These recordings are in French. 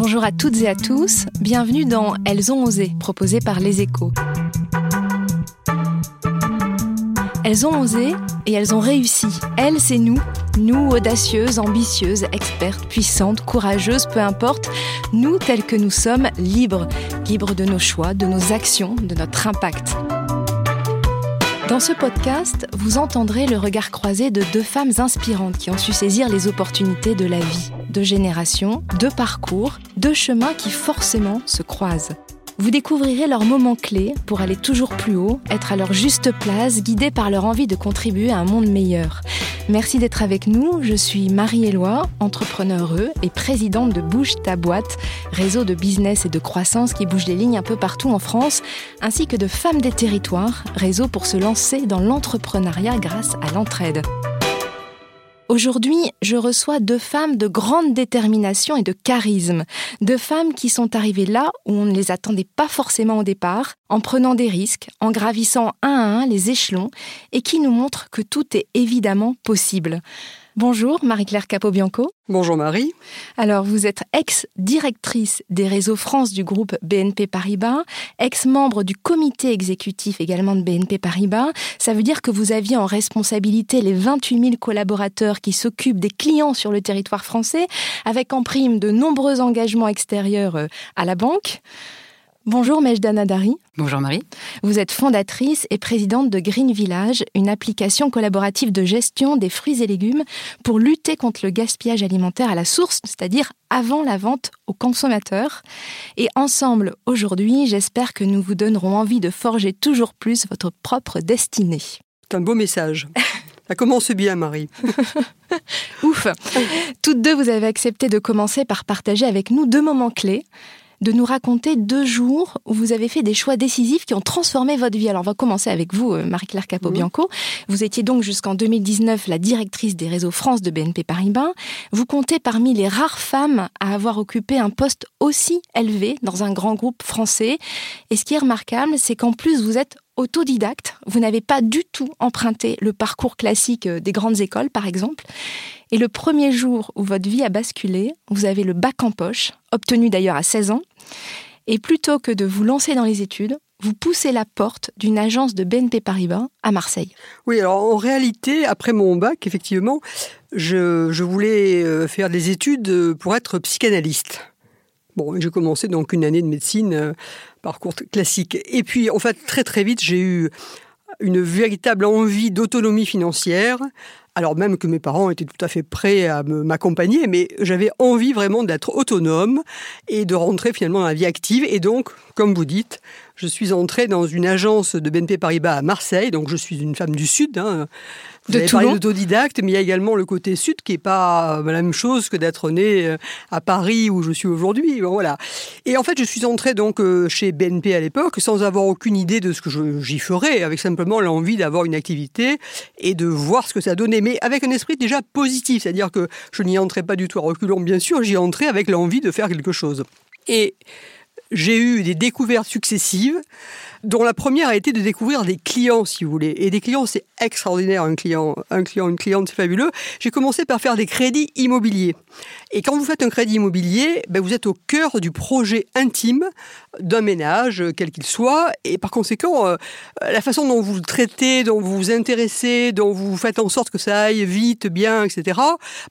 Bonjour à toutes et à tous, bienvenue dans Elles ont osé, proposé par Les Échos. Elles ont osé et elles ont réussi. Elles, c'est nous. Nous, audacieuses, ambitieuses, expertes, puissantes, courageuses, peu importe. Nous, tels que nous sommes, libres. Libres de nos choix, de nos actions, de notre impact. Dans ce podcast, vous entendrez le regard croisé de deux femmes inspirantes qui ont su saisir les opportunités de la vie. Deux générations, deux parcours, deux chemins qui forcément se croisent. Vous découvrirez leurs moments clés pour aller toujours plus haut, être à leur juste place, guidés par leur envie de contribuer à un monde meilleur. Merci d'être avec nous. Je suis Marie-Éloi, entrepreneure et présidente de Bouge ta boîte, réseau de business et de croissance qui bouge les lignes un peu partout en France, ainsi que de Femmes des territoires, réseau pour se lancer dans l'entrepreneuriat grâce à l'entraide. Aujourd'hui, je reçois deux femmes de grande détermination et de charisme. Deux femmes qui sont arrivées là où on ne les attendait pas forcément au départ, en prenant des risques, en gravissant un à un les échelons, et qui nous montrent que tout est évidemment possible. Bonjour Marie-Claire Capobianco. Bonjour Marie. Alors vous êtes ex-directrice des réseaux France du groupe BNP Paribas, ex-membre du comité exécutif également de BNP Paribas. Ça veut dire que vous aviez en responsabilité les 28 000 collaborateurs qui s'occupent des clients sur le territoire français, avec en prime de nombreux engagements extérieurs euh, à la banque. Bonjour Mejdana Dari. Bonjour Marie. Vous êtes fondatrice et présidente de Green Village, une application collaborative de gestion des fruits et légumes pour lutter contre le gaspillage alimentaire à la source, c'est-à-dire avant la vente aux consommateurs. Et ensemble, aujourd'hui, j'espère que nous vous donnerons envie de forger toujours plus votre propre destinée. C'est un beau message. Ça commence bien, Marie. Ouf. Toutes deux, vous avez accepté de commencer par partager avec nous deux moments clés de nous raconter deux jours où vous avez fait des choix décisifs qui ont transformé votre vie. Alors, on va commencer avec vous, euh, Marie-Claire Capobianco. Mmh. Vous étiez donc jusqu'en 2019 la directrice des réseaux France de BNP Paribas. Vous comptez parmi les rares femmes à avoir occupé un poste aussi élevé dans un grand groupe français. Et ce qui est remarquable, c'est qu'en plus, vous êtes autodidacte. Vous n'avez pas du tout emprunté le parcours classique euh, des grandes écoles, par exemple. Et le premier jour où votre vie a basculé, vous avez le bac en poche, obtenu d'ailleurs à 16 ans. Et plutôt que de vous lancer dans les études, vous poussez la porte d'une agence de BNP Paribas à Marseille. Oui, alors en réalité, après mon bac, effectivement, je, voulais euh, faire des études pour être psychanalyste. Bon, j'ai commencé donc une année de médecine, euh, parcours classique. Et puis, en fait, très très vite, j'ai eu une véritable envie d'autonomie financière, alors même que mes parents étaient tout à fait prêts à m'accompagner, mais j'avais envie vraiment d'être autonome et de rentrer finalement dans la vie active. Et donc, comme vous dites, je suis entrée dans une agence de BNP Paribas à Marseille, donc je suis une femme du Sud. Hein. Vous de avez parlé d'autodidacte, mais il y a également le côté sud qui n'est pas la même chose que d'être né euh, à Paris où je suis aujourd'hui. voilà. Et en fait, je suis entrée donc euh, chez BNP à l'époque sans avoir aucune idée de ce que j'y ferais, avec simplement l'envie d'avoir une activité et de voir ce que ça donnait, mais avec un esprit déjà positif, c'est-à-dire que je n'y entrais pas du tout à reculons, bien sûr, j'y entrais avec l'envie de faire quelque chose. Et j'ai eu des découvertes successives dont la première a été de découvrir des clients, si vous voulez. Et des clients, c'est extraordinaire, un client, un client, une cliente, c'est fabuleux. J'ai commencé par faire des crédits immobiliers. Et quand vous faites un crédit immobilier, ben vous êtes au cœur du projet intime d'un ménage, quel qu'il soit. Et par conséquent, euh, la façon dont vous le traitez, dont vous vous intéressez, dont vous faites en sorte que ça aille vite, bien, etc.,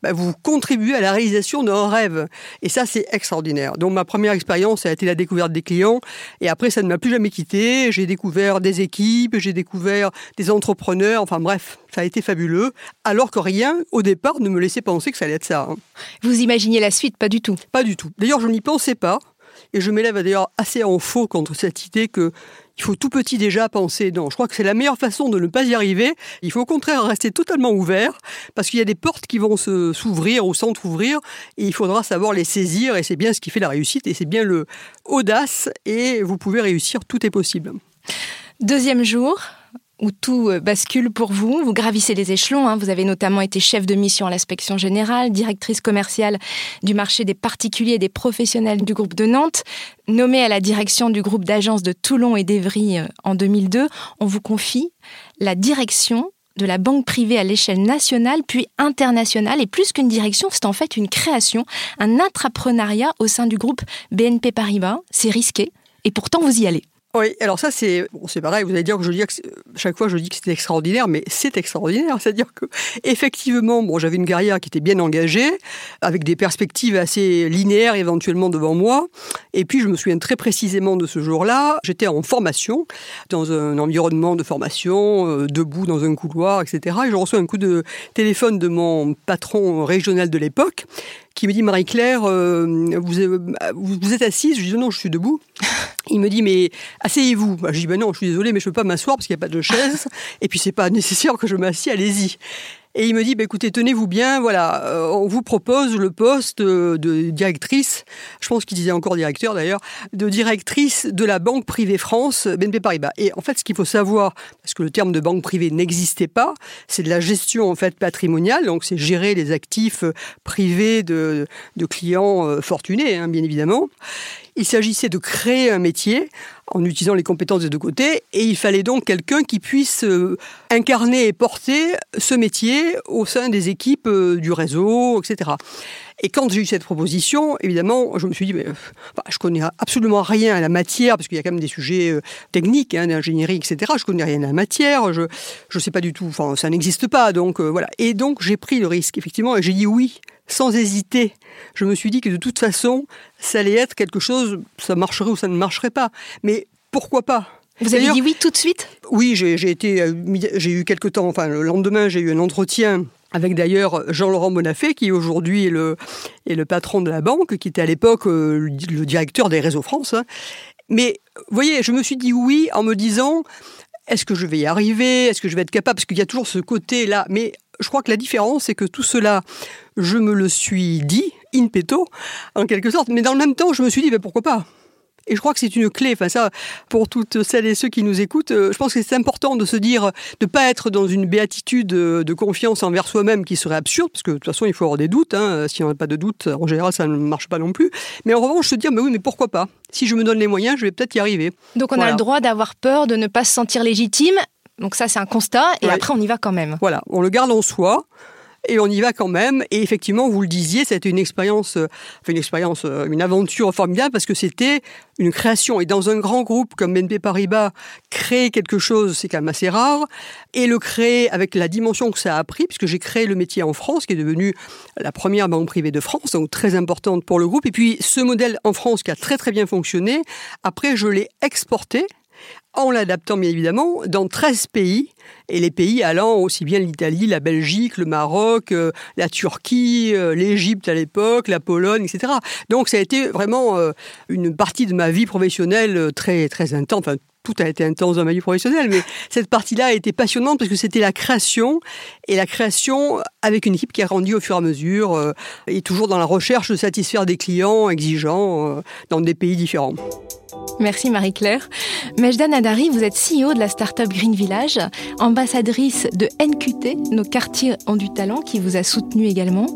ben vous contribuez à la réalisation d'un rêve. Et ça, c'est extraordinaire. Donc ma première expérience a été la découverte des clients. Et après, ça ne m'a plus jamais quitté j'ai découvert des équipes, j'ai découvert des entrepreneurs, enfin bref, ça a été fabuleux, alors que rien, au départ, ne me laissait penser que ça allait être ça. Hein. Vous imaginiez la suite? Pas du tout. Pas du tout. D'ailleurs, je n'y pensais pas, et je m'élève d'ailleurs assez en faux contre cette idée que il faut tout petit déjà penser. Non, je crois que c'est la meilleure façon de ne pas y arriver. Il faut au contraire rester totalement ouvert parce qu'il y a des portes qui vont s'ouvrir ou s'entrouvrir et il faudra savoir les saisir et c'est bien ce qui fait la réussite et c'est bien le audace et vous pouvez réussir, tout est possible. Deuxième jour, où tout euh, bascule pour vous. Vous gravissez les échelons. Hein. Vous avez notamment été chef de mission à l'inspection générale, directrice commerciale du marché des particuliers et des professionnels du groupe de Nantes. Nommée à la direction du groupe d'agences de Toulon et d'Evry euh, en 2002, on vous confie la direction de la banque privée à l'échelle nationale puis internationale. Et plus qu'une direction, c'est en fait une création, un intrapreneuriat au sein du groupe BNP Paribas. C'est risqué. Et pourtant, vous y allez. Oui, alors ça c'est bon, c'est pareil. Vous allez dire que je dis que chaque fois je dis que c'était extraordinaire, mais c'est extraordinaire. C'est-à-dire que effectivement, bon, j'avais une carrière qui était bien engagée, avec des perspectives assez linéaires éventuellement devant moi. Et puis je me souviens très précisément de ce jour-là. J'étais en formation dans un environnement de formation, euh, debout dans un couloir, etc. Et je reçois un coup de téléphone de mon patron régional de l'époque qui me dit Marie-Claire, euh, vous, vous, êtes assise Je dis non, je suis debout. Il me dit mais asseyez-vous. Bah, je dis ben non, je suis désolée, mais je peux pas m'asseoir parce qu'il n'y a pas de chaise. Et puis c'est pas nécessaire que je m'assieds. Allez-y. Et il me dit, bah, écoutez, tenez-vous bien, voilà, euh, on vous propose le poste de directrice, je pense qu'il disait encore directeur d'ailleurs, de directrice de la Banque privée France, BNP Paribas. Et en fait, ce qu'il faut savoir, parce que le terme de banque privée n'existait pas, c'est de la gestion en fait patrimoniale, donc c'est gérer les actifs privés de, de clients euh, fortunés, hein, bien évidemment. Il s'agissait de créer un métier en utilisant les compétences des deux côtés, et il fallait donc quelqu'un qui puisse euh, incarner et porter ce métier au sein des équipes euh, du réseau, etc. Et quand j'ai eu cette proposition, évidemment, je me suis dit, mais, enfin, je connais absolument rien à la matière, parce qu'il y a quand même des sujets euh, techniques, hein, d'ingénierie, etc. Je connais rien à la matière, je ne sais pas du tout, enfin, ça n'existe pas, donc voilà. Et donc j'ai pris le risque, effectivement, et j'ai dit oui sans hésiter. Je me suis dit que de toute façon, ça allait être quelque chose, ça marcherait ou ça ne marcherait pas. Mais pourquoi pas? Vous avez dit oui tout de suite? Oui, j'ai été, euh, j'ai eu quelques temps, enfin le lendemain, j'ai eu un entretien avec d'ailleurs Jean-Laurent Bonafé, qui aujourd'hui est le, est le patron de la banque, qui était à l'époque euh, le directeur des réseaux France. Hein. Mais vous voyez, je me suis dit oui en me disant, est-ce que je vais y arriver? Est-ce que je vais être capable? Parce qu'il y a toujours ce côté-là. Mais je crois que la différence, c'est que tout cela, je me le suis dit, in petto, en quelque sorte, mais dans le même temps, je me suis dit, mais pourquoi pas? Et je crois que c'est une clé. Enfin, ça, pour toutes celles et ceux qui nous écoutent, euh, je pense que c'est important de se dire, de pas être dans une béatitude de confiance envers soi-même qui serait absurde, parce que de toute façon, il faut avoir des doutes. Hein. Si on n'a pas de doutes, en général, ça ne marche pas non plus. Mais en revanche, se dire, mais oui, mais pourquoi pas? Si je me donne les moyens, je vais peut-être y arriver. Donc, on a le droit d'avoir peur, de ne pas se sentir légitime, donc ça, c'est un constat. Et après, on y va quand même. Voilà, on le garde en soi et on y va quand même. Et effectivement, vous le disiez, c'était une expérience, euh, une expérience, euh, une aventure formidable parce que c'était une création. Et dans un grand groupe comme BNP Paribas, créer quelque chose, c'est quand même assez rare. Et le créer avec la dimension que ça a pris, puisque j'ai créé le métier en France, qui est devenu la première banque privée de France, donc très importante pour le groupe. Et puis ce modèle en France qui a très très bien fonctionné, après je l'ai exporté en l'adaptant bien évidemment dans 13 pays, et les pays allant aussi bien l'Italie, la Belgique, le Maroc, euh, la Turquie, euh, l'Égypte à l'époque, la Pologne, etc. Donc ça a été vraiment euh, une partie de ma vie professionnelle très très intense. Enfin, tout a été intense dans ma vie professionnelle, mais cette partie-là a été passionnante parce que c'était la création, et la création avec une équipe qui a grandi au fur et à mesure, et toujours dans la recherche de satisfaire des clients exigeants dans des pays différents. Merci Marie-Claire. Mejda Nadari, vous êtes CEO de la start-up Green Village, ambassadrice de NQT, nos quartiers ont du talent, qui vous a soutenu également.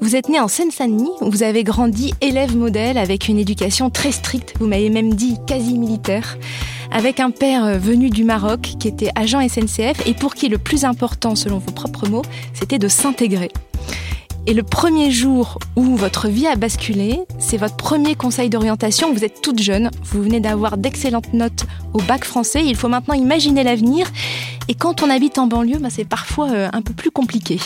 Vous êtes née en Seine-Saint-Denis, où vous avez grandi élève modèle avec une éducation très stricte, vous m'avez même dit quasi militaire, avec un père euh, venu du Maroc qui était agent SNCF et pour qui le plus important, selon vos propres mots, c'était de s'intégrer. Et le premier jour où votre vie a basculé, c'est votre premier conseil d'orientation. Vous êtes toute jeune, vous venez d'avoir d'excellentes notes au bac français. Il faut maintenant imaginer l'avenir. Et quand on habite en banlieue, bah, c'est parfois euh, un peu plus compliqué.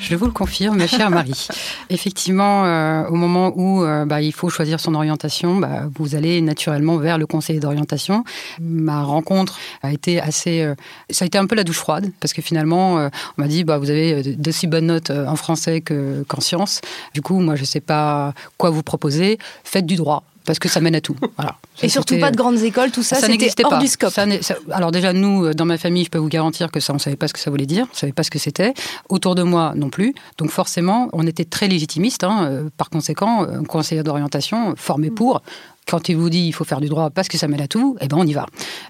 Je vous le confirme, ma chère Marie. Effectivement, euh, au moment où euh, bah, il faut choisir son orientation, bah, vous allez naturellement vers le conseiller d'orientation. Ma rencontre a été assez, euh, ça a été un peu la douche froide parce que finalement, on m'a dit, bah, vous avez de si bonnes notes en français qu'en sciences. Du coup, moi, je ne sais pas quoi vous proposer. Faites du droit parce que ça mène à tout. Voilà. Et surtout pas de grandes écoles, tout ça, ça c'était hors pas. du scope. alors déjà, nous, dans ma famille, je peux vous garantir que ça, on savait pas ce que ça voulait dire, on savait pas ce que c'était. Autour de moi, non plus. Donc forcément, on était très légitimiste. Hein. Euh, par conséquent, un conseiller d'orientation formé pour, quand il vous dit il faut faire du droit parce que ça mène à tout, eh ben on y va.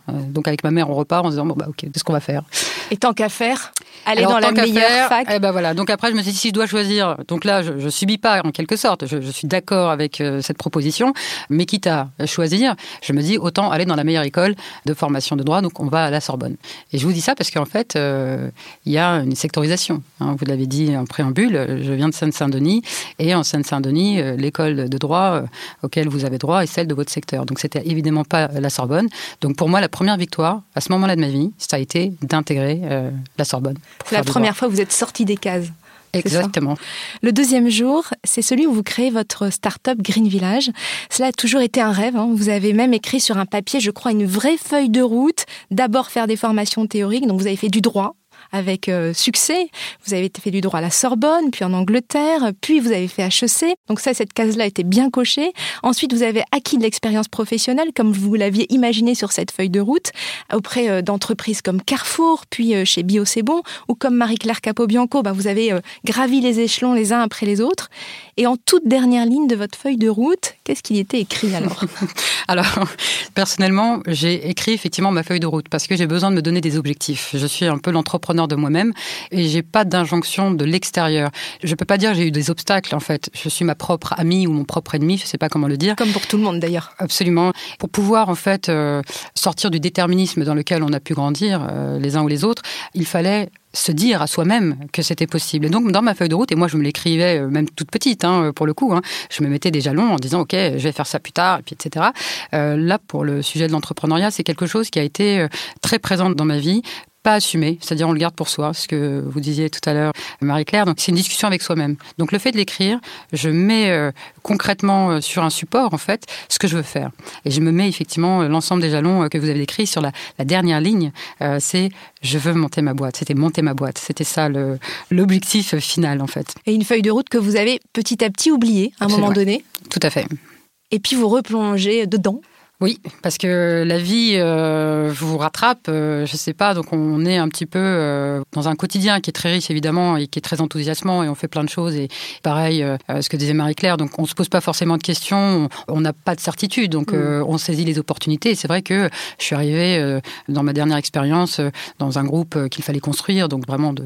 Euh, donc avec ma mère, on repart en se disant bon bah ok, qu'est-ce qu'on va faire? Et tant qu'à faire, aller dans la meilleure fac. Eh ben voilà. Donc après, je me suis dit si je dois choisir, donc là, je, je subis pas en quelque sorte. Je, je suis d'accord avec euh, cette proposition, mais quitte à choisir, je me dis autant aller dans la meilleure école de formation de droit. Donc on va à la Sorbonne. Et je vous dis ça parce qu'en fait, euh, il y a une sectorisation. Hein, vous l'avez dit en préambule. Je viens de Seine-Saint-Denis et en Seine-Saint-Denis, l'école de droit auquel vous avez droit est celle de votre secteur. Donc c'était évidemment pas la Sorbonne. Donc pour moi, la première victoire à ce moment-là de ma vie, ça a été d'intégrer euh, la Sorbonne. C'est la première fois que vous êtes sorti des cases. Exactement. Le deuxième jour, c'est celui où vous créez votre start-up Green Village. Cela a toujours été un rêve. Hein. Vous avez même écrit sur un papier, je crois, une vraie feuille de route. D'abord faire des formations théoriques. Donc vous avez fait du droit, avec euh, succès. Vous avez fait du droit à la Sorbonne, puis en Angleterre, puis vous avez fait HEC. Donc ça, cette case-là était bien cochée. Ensuite, vous avez acquis de l'expérience professionnelle, comme vous l'aviez imaginé sur cette feuille de route, auprès euh, d'entreprises comme Carrefour, puis euh, chez Bio C'est Bon, ou comme Marie-Claire Capobianco, bah, vous avez gravi les échelons les uns après les autres. Et en toute dernière ligne de votre feuille de route, qu'est-ce qu'il était écrit alors? Alors, personnellement, j'ai écrit effectivement ma feuille de route parce que j'ai besoin de me donner des objectifs. Je suis un peu l'entrepreneur de moi-même et j'ai pas d'injonction de l'extérieur. Je peux pas dire j'ai eu des obstacles en fait. Je suis ma propre amie ou mon propre ennemi, je sais pas comment le dire. Comme pour tout le monde d'ailleurs. Absolument. Pour pouvoir en fait euh, sortir du déterminisme dans lequel on a pu grandir euh, les uns ou les autres, il fallait se dire à soi-même que c'était possible. Et donc, dans ma feuille de route, et moi je me l'écrivais euh, même toute petite, hein, pour le coup, hein, je me mettais des jalons en disant, OK, je vais faire ça plus tard, etc. Euh, là, pour le sujet de l'entrepreneuriat, c'est quelque chose qui a été très présent dans ma vie pas assumé, c'est-à-dire on le garde pour soi, ce que vous disiez tout à l'heure, Marie-Claire. Donc c'est une discussion avec soi-même. Donc le fait de l'écrire, je mets euh, concrètement euh, sur un support en fait ce que je veux faire, et je me mets effectivement euh, l'ensemble des jalons que vous avez écrits sur la, dernière ligne. c'est je veux monter ma boîte. C'était monter ma boîte. C'était ça l'objectif final en fait. Et une feuille de route que vous avez petit à petit oubliée à un moment donné. Tout à fait. Et puis vous replongez dedans. Oui, parce que la vie euh, vous rattrape, euh, je sais pas, donc on est un petit peu euh, dans un quotidien qui est très riche évidemment et qui est très enthousiasmant et on fait plein de choses et pareil, ce que disait Marie-Claire, donc on se pose pas forcément de questions, on n'a pas de certitude, donc mm. on saisit les opportunités. C'est vrai que je suis arrivée dans ma dernière expérience dans un groupe qu'il fallait construire, donc vraiment de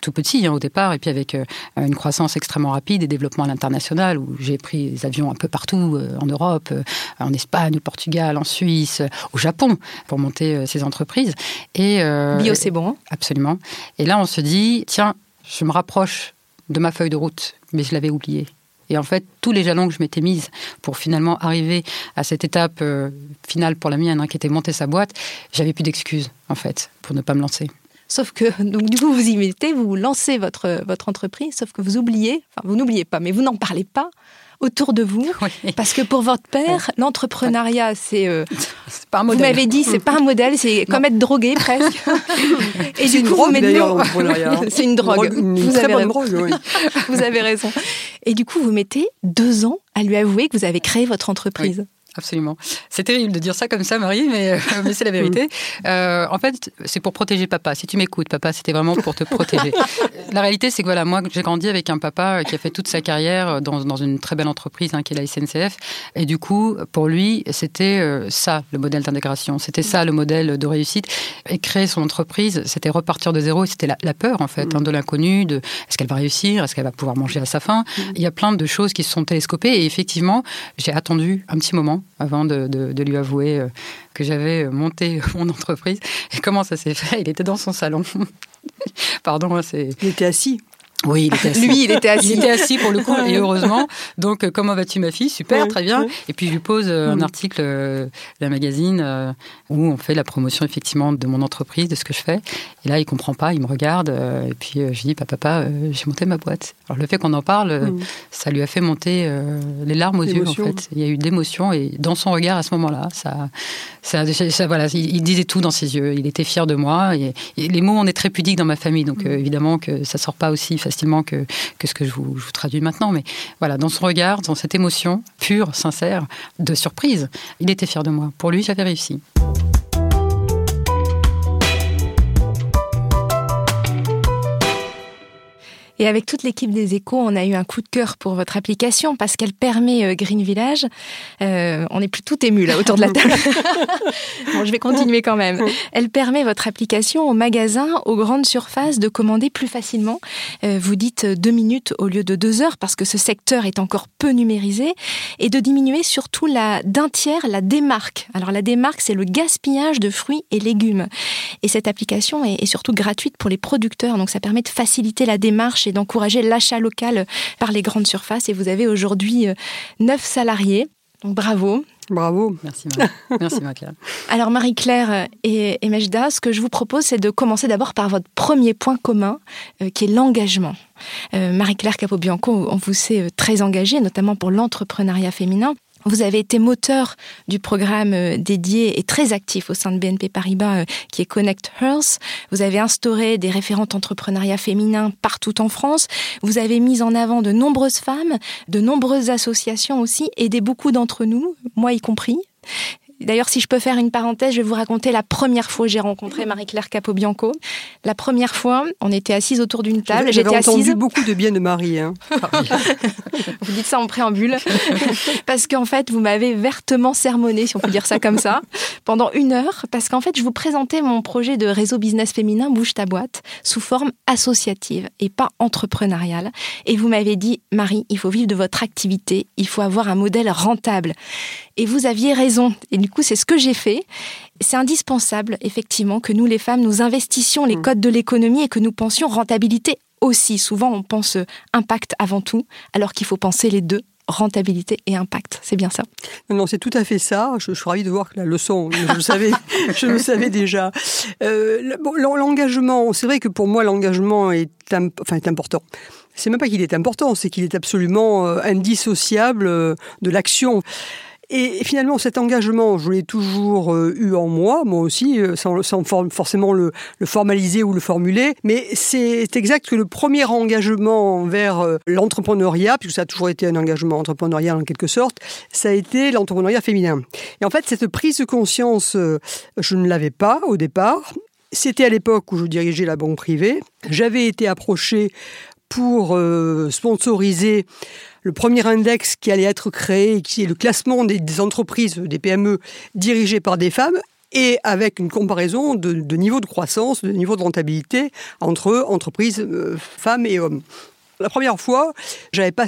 tout petit hein, au départ, et puis avec une croissance extrêmement rapide et développement à l'international où j'ai pris des avions un peu partout en Europe, en Espagne, au Portugal en Suisse, au Japon, pour monter euh, ces entreprises. Et, euh, Bio, c'est bon. Absolument. Et là, on se dit, tiens, je me rapproche de ma feuille de route, mais je l'avais oubliée. Et en fait, tous les jalons que je m'étais mise pour finalement arriver à cette étape euh, finale pour la mienne, hein, qui était monter sa boîte, j'avais plus d'excuses, en fait, pour ne pas me lancer. Sauf que, donc, du coup, vous y mettez, vous lancez votre, votre entreprise, sauf que vous oubliez, enfin, vous n'oubliez pas, mais vous n'en parlez pas autour de vous. Parce que pour votre père, l'entrepreneuriat, c'est. Euh, pas un modèle. Vous m'avez dit, c'est pas un modèle, c'est comme être drogué presque. Et du coup, vous mettez. c'est une drogue. Une, vous très bonne drogue, oui. vous avez raison. Et du coup, vous mettez deux ans à lui avouer que vous avez créé votre entreprise. Absolument. C'est terrible de dire ça comme ça, Marie, mais, euh, mais c'est la vérité. Euh, en fait, c'est pour protéger papa. Si tu m'écoutes, papa, c'était vraiment pour te protéger. la réalité, c'est que voilà, moi, j'ai grandi avec un papa qui a fait toute sa carrière dans, dans une très belle entreprise hein, qui est la SNCF. Et du coup, pour lui, c'était euh, ça, le modèle d'intégration. C'était ça, le modèle de réussite. Et créer son entreprise, c'était repartir de zéro. C'était la, la, peur, en fait, hein, de l'inconnu, de est-ce qu'elle va réussir, est-ce qu'elle va pouvoir manger à sa faim. Il y a plein de choses qui se sont télescopées. Et effectivement, j'ai attendu un petit moment avant de, lui avouer euh, que j'avais monté mon entreprise. Et comment ça s'est fait? Il était dans son salon. Pardon, hein, c'est. Il était assis. Oui, il était assis. Lui, il était assis. Il était assis pour le coup, et heureusement. Donc, euh, comment vas-tu, ma fille? Super, très bien. Et puis, je lui pose euh, un article euh, d'un magazine où on fait la promotion, effectivement, de mon entreprise, de ce que je fais. Et là, il comprend pas, il me regarde. et puis, je dis, papa, papa, j'ai monté ma boîte. Alors, le fait qu'on en parle, mm. ça lui a fait monter les larmes aux yeux, en fait. Il y a eu d'émotion. Et dans son regard, à ce moment-là, ça, ça, voilà, il, disait tout dans ses yeux. Il était fier de moi. Et, les mots, on est très pudiques dans ma famille. Donc, mm. évidemment que ça sort pas aussi facilement facilement que, que ce que je vous, je vous traduis maintenant. Mais voilà, dans son regard, dans cette émotion pure, sincère, de surprise, il était fier de moi. Pour lui, j'avais réussi. Et avec toute l'équipe des échos, on a eu un coup de cœur pour votre application parce qu'elle permet euh, Green Village. Euh, on est plus tout ému là autour de la table. bon, je vais continuer quand même. Elle permet votre application aux magasins, aux grandes surfaces de commander plus facilement. Euh, vous dites deux minutes au lieu de deux heures parce que ce secteur est encore peu numérisé et de diminuer surtout la d'un tiers la démarque. Alors la démarque, c'est le gaspillage de fruits et légumes. Et cette application est, est surtout gratuite pour les producteurs, donc ça permet de faciliter la démarche et d'encourager l'achat local par les grandes surfaces. Et vous avez aujourd'hui euh, neuf salariés. Donc bravo. Bravo. Merci. Merci Marie-Claire. Alors Marie-Claire et, et Majda, ce que je vous propose, c'est de commencer d'abord par votre premier point commun, euh, qui est l'engagement. Euh, Marie-Claire Capobianco, on vous sait euh, très engagée, notamment pour l'entrepreneuriat féminin. Vous avez été moteur du programme euh, dédié et très actif au sein de BNP Paribas euh, qui est Connect Health. Vous avez instauré des référentes entrepreneuriat féminin partout en France. Vous avez mis en avant de nombreuses femmes, de nombreuses associations aussi, aidé beaucoup d'entre nous, moi y compris. D'ailleurs, si je peux faire une parenthèse, je vais vous raconter la première fois où j'ai rencontré Marie-Claire Capobianco. La première fois, on était assises autour d'une table. J'étais entendu assise. beaucoup de bien de Marie. Hein. Vous dites ça en préambule. parce qu'en fait, vous m'avez vertement sermonné, si on peut dire ça comme ça, pendant une heure. Parce qu'en fait, je vous présentais mon projet de réseau business féminin Bouge ta boîte sous forme associative et pas entrepreneuriale. Et vous m'avez dit, Marie, il faut vivre de votre activité. Il faut avoir un modèle rentable. Et vous aviez raison. Et du coup, c'est ce que j'ai fait. C'est indispensable, effectivement, que nous, les femmes, nous investissions les codes de l'économie et que nous pensions rentabilité aussi. Souvent, on pense euh, impact avant tout, alors qu'il faut penser les deux, rentabilité et impact. C'est bien ça. Non, non, c'est tout à fait ça. Je, je suis ravie de voir que la leçon, je le savais, je le savais déjà. Euh, bon, l'engagement, c'est vrai que pour moi, l'engagement est, imp- enfin, est important. C'est même pas qu'il est important, c'est qu'il est absolument euh, indissociable de l'action. Et finalement, cet engagement, je l'ai toujours euh, eu en moi, moi aussi, euh, sans, sans for- forcément le, formaliser ou le formuler. Mais c'est exact que le premier engagement vers euh, l'entrepreneuriat, puisque ça a toujours été un engagement entrepreneurial en quelque sorte, ça a été l'entrepreneuriat féminin. Et en fait, cette prise de conscience, je ne l'avais pas au départ. C'était à l'époque où je dirigeais la banque privée. J'avais été approché pour euh, sponsoriser le premier index qui allait être créé, qui est le classement des, entreprises, des PME dirigées par des femmes, et avec une comparaison de, niveau de croissance, de niveau de rentabilité entre entreprises euh, femmes et hommes. La première fois, j'avais pas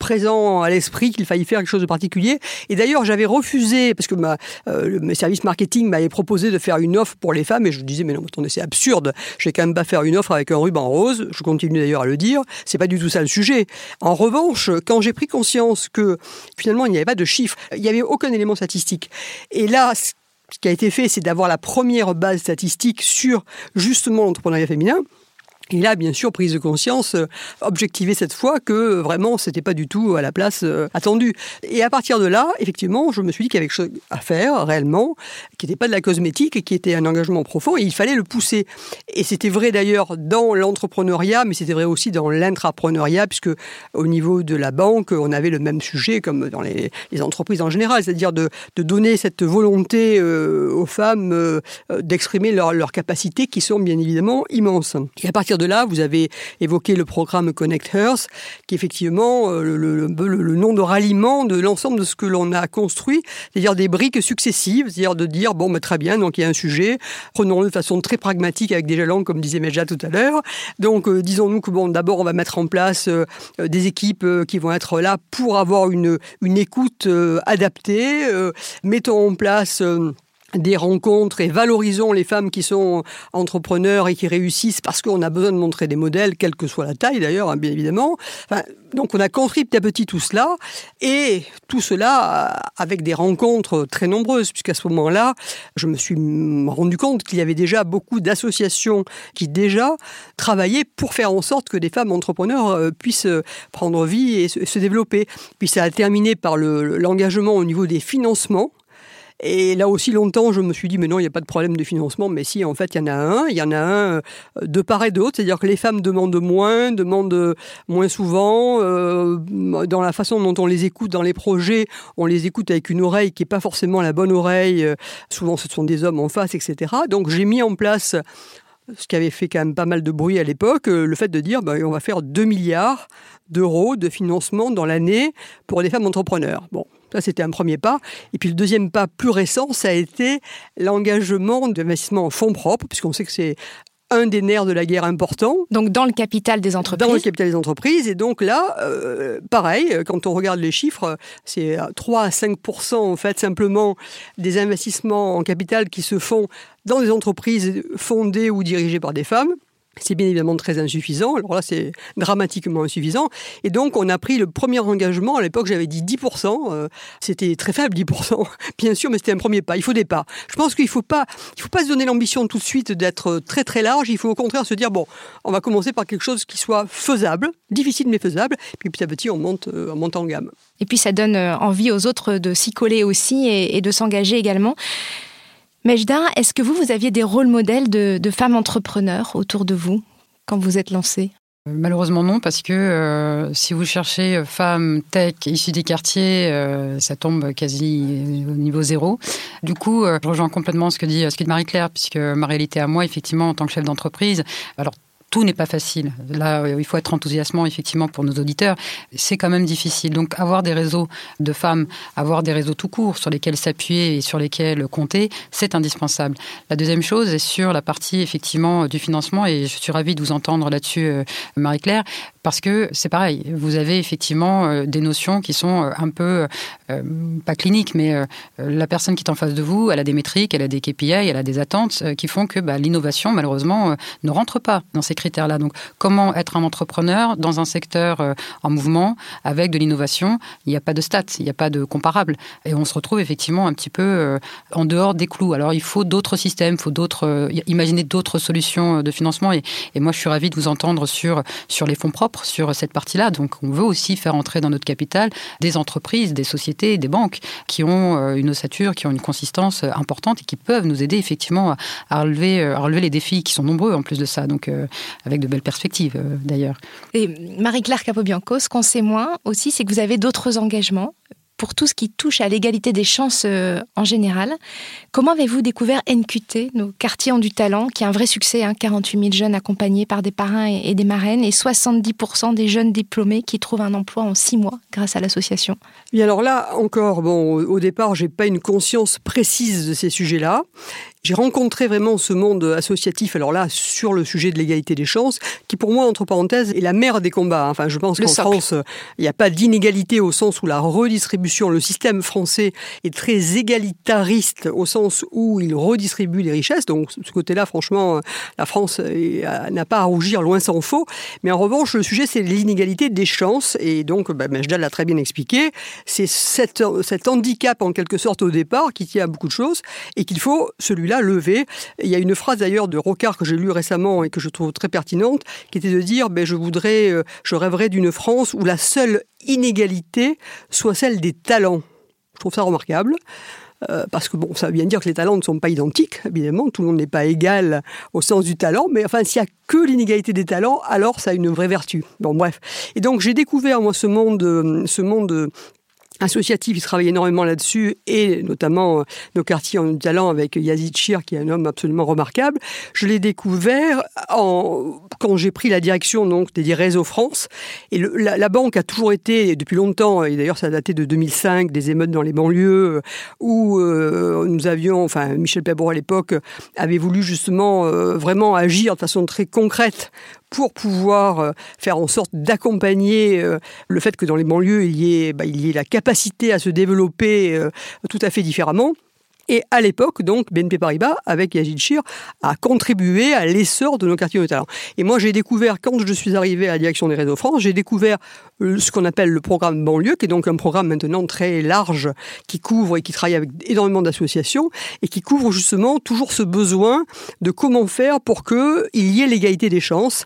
présent à l'esprit qu'il fallait faire quelque chose de particulier. Et d'ailleurs, j'avais refusé, parce que ma, euh, mes services marketing m'avaient proposé de faire une offre pour les femmes, et je disais, mais non, attendez, c'est absurde. Je vais quand même pas faire une offre avec un ruban rose. Je continue d'ailleurs à le dire. C'est pas du tout ça le sujet. En revanche, quand j'ai pris conscience que finalement, il n'y avait pas de chiffres, il n'y avait aucun élément statistique. Et là, ce qui a été fait, c'est d'avoir la première base statistique sur justement l'entrepreneuriat féminin. Et là, bien sûr, prise de conscience, euh, objectiver cette fois que euh, vraiment, c'était pas du tout à la place euh, attendue. Et à partir de là, effectivement, je me suis dit qu'il y avait quelque chose à faire réellement, qui n'était pas de la cosmétique et qui était un engagement profond, et il fallait le pousser. Et c'était vrai d'ailleurs dans l'entrepreneuriat, mais c'était vrai aussi dans l'intrapreneuriat, puisque au niveau de la banque, on avait le même sujet comme dans les, entreprises en général, c'est-à-dire de, donner cette volonté euh, aux femmes euh, euh, d'exprimer leurs leurs capacités qui sont bien évidemment immenses. Et à partir de là, vous avez évoqué le programme Connect Earth, qui est effectivement euh, le, le- nom de ralliement de l'ensemble de ce que l'on a construit, c'est-à-dire des briques successives, c'est-à-dire de dire, bon, bah, très bien, donc il y a un sujet, prenons-le de façon très pragmatique avec des jalons, comme disait Medja tout à l'heure. Donc, euh, disons-nous que, bon, d'abord, on va mettre en place euh, des équipes qui vont être là pour avoir une, une écoute adaptée. Mettons en place... des rencontres et valorisons les femmes qui sont entrepreneurs et qui réussissent parce qu'on a besoin de montrer des modèles, quelle que soit la taille d'ailleurs, hein, bien évidemment. Enfin, donc on a construit petit à petit tout cela et tout cela euh, avec des rencontres très nombreuses puisqu'à ce moment-là, je me suis rendu compte qu'il y avait déjà beaucoup d'associations qui déjà travaillaient pour faire en sorte que des femmes entrepreneurs euh, puissent euh, prendre vie et se, développer. Puis ça a terminé par le- l'engagement au niveau des financements. Et là aussi, longtemps, je me suis dit, mais non, il n'y a pas de problème de financement. Mais si, en fait, il y en a un. Il y en a un euh, de part et d'autre. C'est-à-dire que les femmes demandent moins, demandent moins souvent. Euh, dans la façon dont on les écoute dans les projets, on les écoute avec une oreille qui n'est pas forcément la bonne oreille. Euh, souvent, ce sont des hommes en face, etc. Donc, j'ai mis en place ce qui avait fait quand même pas mal de bruit à l'époque, le fait de dire ben, on va faire 2 milliards d'euros de financement dans l'année pour les femmes entrepreneurs. Bon, ça, c'était un premier pas. Et puis le deuxième pas plus récent, ça a été l'engagement d'investissement en fonds propres, puisqu'on sait que c'est un des nerfs de la guerre important. Donc dans le capital des entreprises. Dans le capital des entreprises. Et donc là, euh, pareil, quand on regarde les chiffres, c'est 3 à 5% en fait simplement des investissements en capital qui se font dans des entreprises fondées ou dirigées par des femmes. C'est bien évidemment très insuffisant. Alors là, c'est dramatiquement insuffisant. Et donc, on a pris le premier engagement. À l'époque, j'avais dit 10%. Euh, c'était très faible, 10%. Bien sûr, mais c'était un premier pas. Il faut des pas. Je pense qu'il ne faut pas, faut pas se donner l'ambition tout de suite d'être très très large. Il faut au contraire se dire, bon, on va commencer par quelque chose qui soit faisable, difficile mais faisable. Puis petit à petit, on monte, euh, on monte en gamme. Et puis, ça donne euh, envie aux autres de s'y coller aussi et de s'engager également. Mejda, est-ce que vous, vous aviez des rôles modèles de, femmes entrepreneurs autour de vous quand vous êtes lancée? Malheureusement non, parce que euh, si vous cherchez euh, femmes tech issues des quartiers, euh, ça tombe quasi au niveau zéro. Du coup, je rejoins complètement ce que dit, ce que dit Marie-Claire, puisque ma réalité à moi, effectivement, en tant que chef d'entreprise, alors tout n'est pas facile. Là, il faut être enthousiasmant, effectivement, pour nos auditeurs. C'est quand même difficile. Donc, avoir des réseaux de femmes, avoir des réseaux tout court sur lesquels s'appuyer et sur lesquels compter, c'est indispensable. La deuxième chose est sur la partie, effectivement, du financement, et je suis ravie de vous entendre là-dessus, euh, Marie-Claire, parce que c'est pareil. Vous avez effectivement euh, des notions qui sont euh, un peu, pas cliniques, mais la personne qui est en face de vous, elle a des métriques, elle a des KPI, elle a des attentes qui font que bah, l'innovation, malheureusement, ne rentre pas dans ces critères-là. Donc, comment être un entrepreneur dans un secteur euh, en mouvement avec de l'innovation? Il n'y a pas de stats, il n'y a pas de comparable. Et on se retrouve effectivement un petit peu euh, en dehors des clous. Alors, il faut d'autres systèmes, il faut euh, imaginer d'autres solutions de financement. Et, moi, je suis ravie de vous entendre sur, sur les fonds propres, sur cette partie-là. Donc, on veut aussi faire entrer dans notre capital des entreprises, des sociétés, des banques qui ont une ossature, qui ont une consistance importante et qui peuvent nous aider effectivement à, relever, à relever les défis qui sont nombreux en plus de ça. Donc, avec de belles perspectives euh, d'ailleurs. Et Marie-Claire Capobianco, ce qu'on sait moins aussi, c'est que vous avez d'autres engagements pour tout ce qui touche à l'égalité des chances euh, en général. Comment avez-vous découvert NQT, nos quartiers ont du talent, qui est un vrai succès, 48 hein, 000 jeunes accompagnés par des parrains et, des marraines, et 70% des jeunes diplômés qui trouvent un emploi en six mois grâce à l'association? Et alors là, encore, bon, au départ, j'ai pas une conscience précise de ces sujets-là. J'ai rencontré vraiment ce monde associatif, alors là, sur le sujet de l'égalité des chances, qui pour moi, entre parenthèses, est la mère des combats. Enfin, je pense qu'en France, il n'y a pas d'inégalité au sens où la redistribution, le système français est très égalitariste au sens où il redistribue les richesses. Donc, ce côté-là, franchement, la France n'a pas à rougir, loin s'en faut. Mais en revanche, le sujet, c'est l'inégalité des chances. Et donc, bah, Majda l'a très bien expliqué. C'est cet, cet handicap, en quelque sorte, au départ, qui tient à beaucoup de choses et qu'il faut, levé. Il y a une phrase d'ailleurs de Rocard que j'ai lue récemment et que je trouve très pertinente, qui était de dire ben, je voudrais, euh, je rêverais d'une France où la seule inégalité soit celle des talents. Je trouve ça remarquable. Euh, parce que bon, ça veut bien dire que les talents ne sont pas identiques, évidemment, tout le monde n'est pas égal au sens du talent, mais enfin, s'il n'y a que l'inégalité des talents, alors ça a une vraie vertu. Bon, bref. Et donc, j'ai découvert, moi, ce monde, euh, ce monde associatif, il travaille énormément là-dessus, et notamment euh, nos quartiers en talent avec Yazid Shir, qui est un homme absolument remarquable. Je l'ai découvert en, quand j'ai pris la direction donc des réseaux France. Et la, banque a toujours été, depuis longtemps, et d'ailleurs ça a daté de 2005, des émeutes dans les banlieues, euh, où euh, nous avions, enfin Michel Pabot à l'époque avait voulu justement vraiment agir de façon très concrète pour pouvoir euh, faire en sorte d'accompagner euh, le fait que dans les banlieues, il y ait, bah, la capacité à se développer euh, tout à fait différemment. Et à l'époque, donc, BNP Paribas, avec Yazid Shir, a contribué à l'essor de nos quartiers de talent. Et moi, j'ai découvert, quand je suis arrivé à la direction des réseaux France, j'ai découvert euh, ce qu'on appelle le programme banlieue, qui est donc un programme maintenant très large, qui couvre et qui travaille avec énormément d'associations, et qui couvre justement toujours ce besoin de comment faire pour qu'il y ait l'égalité des chances.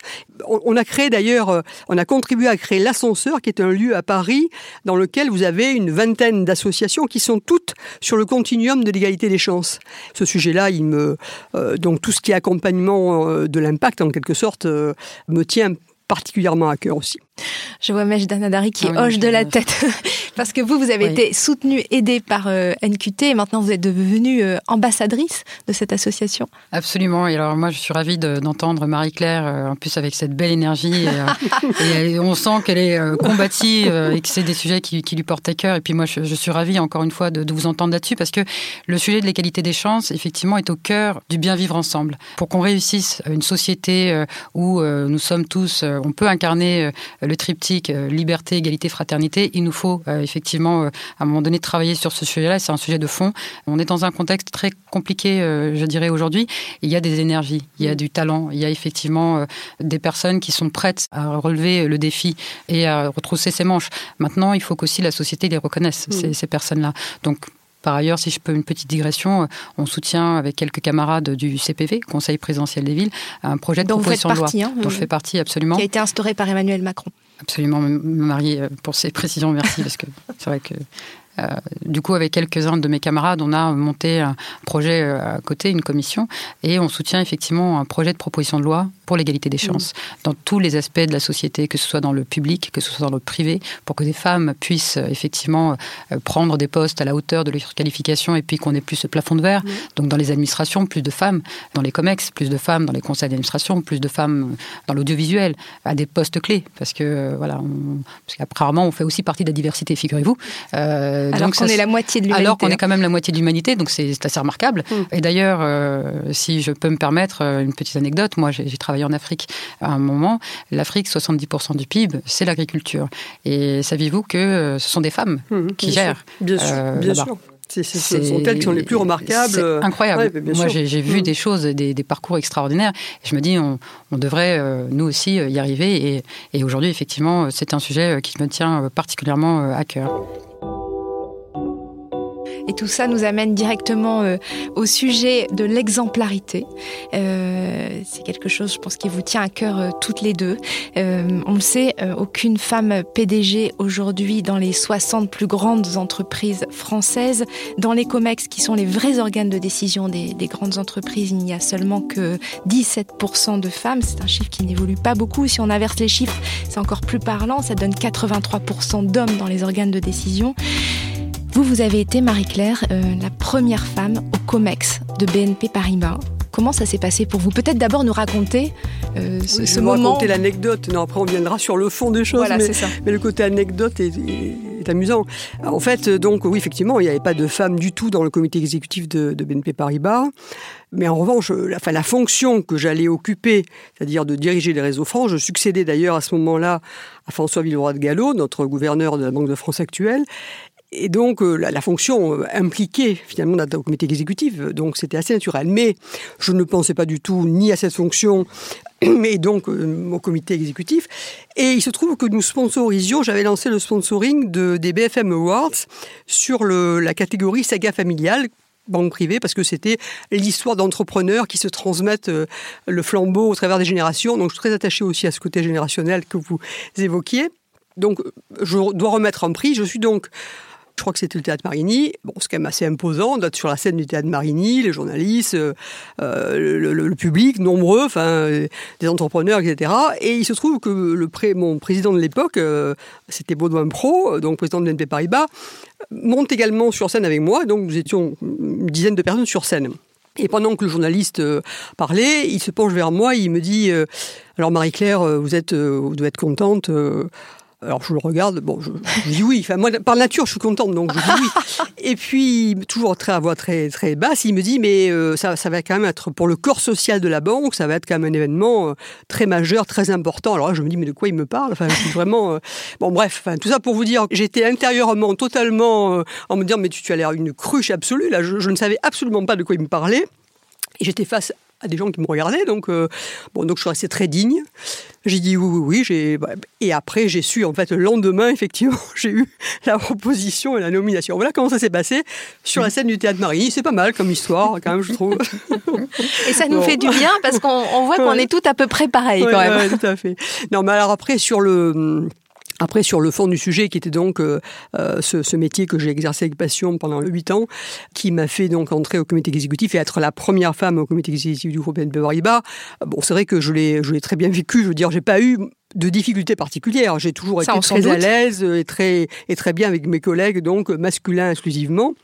On a créé d'ailleurs, euh, on a contribué à créer l'ascenseur, qui est un lieu à Paris dans lequel vous avez une vingtaine d'associations qui sont toutes sur le continuum de l'égalité des chances. Ce sujet-là, il me euh, donc tout ce qui est accompagnement euh, de l'impact en quelque sorte me tient particulièrement à cœur aussi. Je vois Mèche Danadari qui ah hoche de la tête parce que vous, vous avez été soutenue, aidée par euh, NQT et maintenant vous êtes devenue euh, ambassadrice de cette association. Absolument. Et alors moi, je suis ravie d'entendre Marie-Claire, euh, en plus avec cette belle énergie. Et, on sent qu'elle est combative et que c'est des sujets qui, lui portent à cœur. Et puis moi, je, suis ravie encore une fois de, de vous entendre là-dessus parce que le sujet de l'égalité des chances, effectivement, est au cœur du bien vivre ensemble. Pour qu'on réussisse une société où nous sommes tous, on peut incarner le triptyque euh, liberté, égalité, fraternité, il nous faut euh, effectivement euh, à un moment donné travailler sur ce sujet-là. C'est un sujet de fond. On est dans un contexte très compliqué, je dirais aujourd'hui. Il y a des énergies, il y a du talent, il y a effectivement des personnes qui sont prêtes à relever le défi et à retrousser ses manches. Maintenant, il faut qu'aussi la société les reconnaisse, ces, ces personnes-là. Donc par ailleurs, si je peux une petite digression, euh, on soutient avec quelques camarades du CPV, Conseil présidentiel des villes, un projet de proposition de loi hein, dont je fais partie absolument. Qui a été instauré par Emmanuel Macron. Absolument, me marier euh, pour ces précisions, merci, parce que c'est vrai que euh, du coup, avec quelques-uns de mes camarades, on a monté un projet à côté, une commission, et on soutient effectivement un projet de proposition de loi pour l'égalité des chances mmh. dans tous les aspects de la société, que ce soit dans le public, que ce soit dans le privé, pour que des femmes puissent euh, effectivement euh, prendre des postes à la hauteur de leur qualification et puis qu'on ait plus ce plafond de verre. Mmh. Donc dans les administrations, plus de femmes, dans les COMEX, plus de femmes dans les conseils d'administration, plus de femmes euh, dans l'audiovisuel, à des postes clés. Parce que voilà, on, parce qu'apparemment on fait aussi partie de la diversité, figurez-vous. alors donc qu'on est la moitié de l'humanité. Alors qu'on est quand même la moitié de l'humanité, donc c'est assez remarquable. Mmh. Et d'ailleurs, si je peux me permettre une petite anecdote, moi j'ai travaillé en Afrique à un moment. L'Afrique, 70% du PIB, c'est l'agriculture. Et savez-vous que euh, ce sont des femmes mmh, qui gèrent Bien sûr, euh, bien sûr. Ce sont elles qui sont les plus remarquables. C'est incroyable. Moi, j'ai vu mmh. des choses, des, parcours extraordinaires. Et je me dis, on, devrait, euh, nous aussi, y arriver. Et, et aujourd'hui, effectivement, c'est un sujet qui me tient particulièrement à cœur. Et tout ça nous amène directement euh, au sujet de l'exemplarité. Euh, c'est quelque chose, je pense, qui vous tient à cœur euh, toutes les deux. on le sait, aucune femme PDG aujourd'hui dans les 60 plus grandes entreprises françaises. Dans les COMEX, qui sont les vrais organes de décision des, des grandes entreprises, il n'y a seulement que 17% de femmes. C'est un chiffre qui n'évolue pas beaucoup. Si on inverse les chiffres, c'est encore plus parlant. Ça donne 83% d'hommes dans les organes de décision. Vous, vous avez été, Marie-Claire, euh, la première femme au COMEX de BNP Paribas. Comment ça s'est passé pour vous? Peut-être d'abord nous raconter euh, ce, je moment. raconter l'anecdote. Non, après on viendra sur le fond des choses. Voilà, mais, ça. mais, le côté anecdote est, amusant. En fait, donc oui, effectivement, il n'y avait pas de femme du tout dans le comité exécutif de, BNP Paribas. Mais en revanche, la, enfin, la fonction que j'allais occuper, c'est-à-dire de diriger les réseaux francs, je succédais d'ailleurs à ce moment-là à François Villeroy de Gallo, notre gouverneur de la Banque de France actuelle. Et donc, euh, la, fonction euh, impliquait finalement dans le comité exécutif, donc c'était assez naturel. Mais je ne pensais pas du tout ni à cette fonction, mais donc euh, au comité exécutif. Et il se trouve que nous sponsorisions, j'avais lancé le sponsoring de, des BFM Awards sur la catégorie saga familiale, banque privée parce que c'était l'histoire d'entrepreneurs qui se transmettent le flambeau au travers des générations. Donc je suis très attaché aussi à ce côté générationnel que vous évoquiez. Donc je dois remettre en prix. Je suis donc je crois que c'était le théâtre Marigny. Bon, c'est quand même assez imposant d'être sur la scène du théâtre Marigny, les journalistes, euh, euh, le, public, nombreux, enfin, euh, des entrepreneurs, etc. Et il se trouve que le mon président de l'époque, c'était Baudouin Pro, donc président de l'NP Paribas, monte également sur scène avec moi. Donc nous étions une dizaine de personnes sur scène. Et pendant que le journaliste parlait, il se penche vers moi, il me dit Alors Marie-Claire, vous êtes, vous devez être contente. Alors je le regarde, bon, je, dis oui. Enfin, moi, par nature, je suis contente, donc je dis oui. Et puis, toujours très à voix très très basse, il me dit, mais euh, ça, ça va quand même être pour le corps social de la banque, ça va être quand même un événement euh, très majeur, très important. Alors là, je me dis, mais de quoi il me parle? Enfin, je suis vraiment. Euh, bon, bref, enfin, tout ça pour vous dire, j'étais intérieurement totalement en me disant, mais tu, tu as l'air une cruche absolue. Là, je, je ne savais absolument pas de quoi il me parlait. Et j'étais face à des gens qui me regardaient. Donc, euh, bon, donc je suis restée très digne. J'ai dit oui, oui, oui. J'ai, et après, j'ai su, en fait, le lendemain, effectivement, j'ai eu la proposition et la nomination. Voilà comment ça s'est passé sur la scène du Théâtre Marie. C'est pas mal comme histoire, quand même, je trouve. Et ça nous fait du bien parce qu'on voit qu'on est tout à peu près pareil, quand même. Ouais, tout à fait. Non, mais alors après, sur le après, sur le fond du sujet, qui était donc euh, euh, ce, ce, métier que j'ai exercé avec passion pendant huit ans, qui m'a fait donc entrer au comité exécutif et être la première femme au comité exécutif du groupe NP Paribas. Bon, c'est vrai que je l'ai, je l'ai très bien vécu. Je veux dire, j'ai pas eu de difficultés particulières. J'ai toujours été très à l'aise et très, et très bien avec mes collègues, donc masculins exclusivement.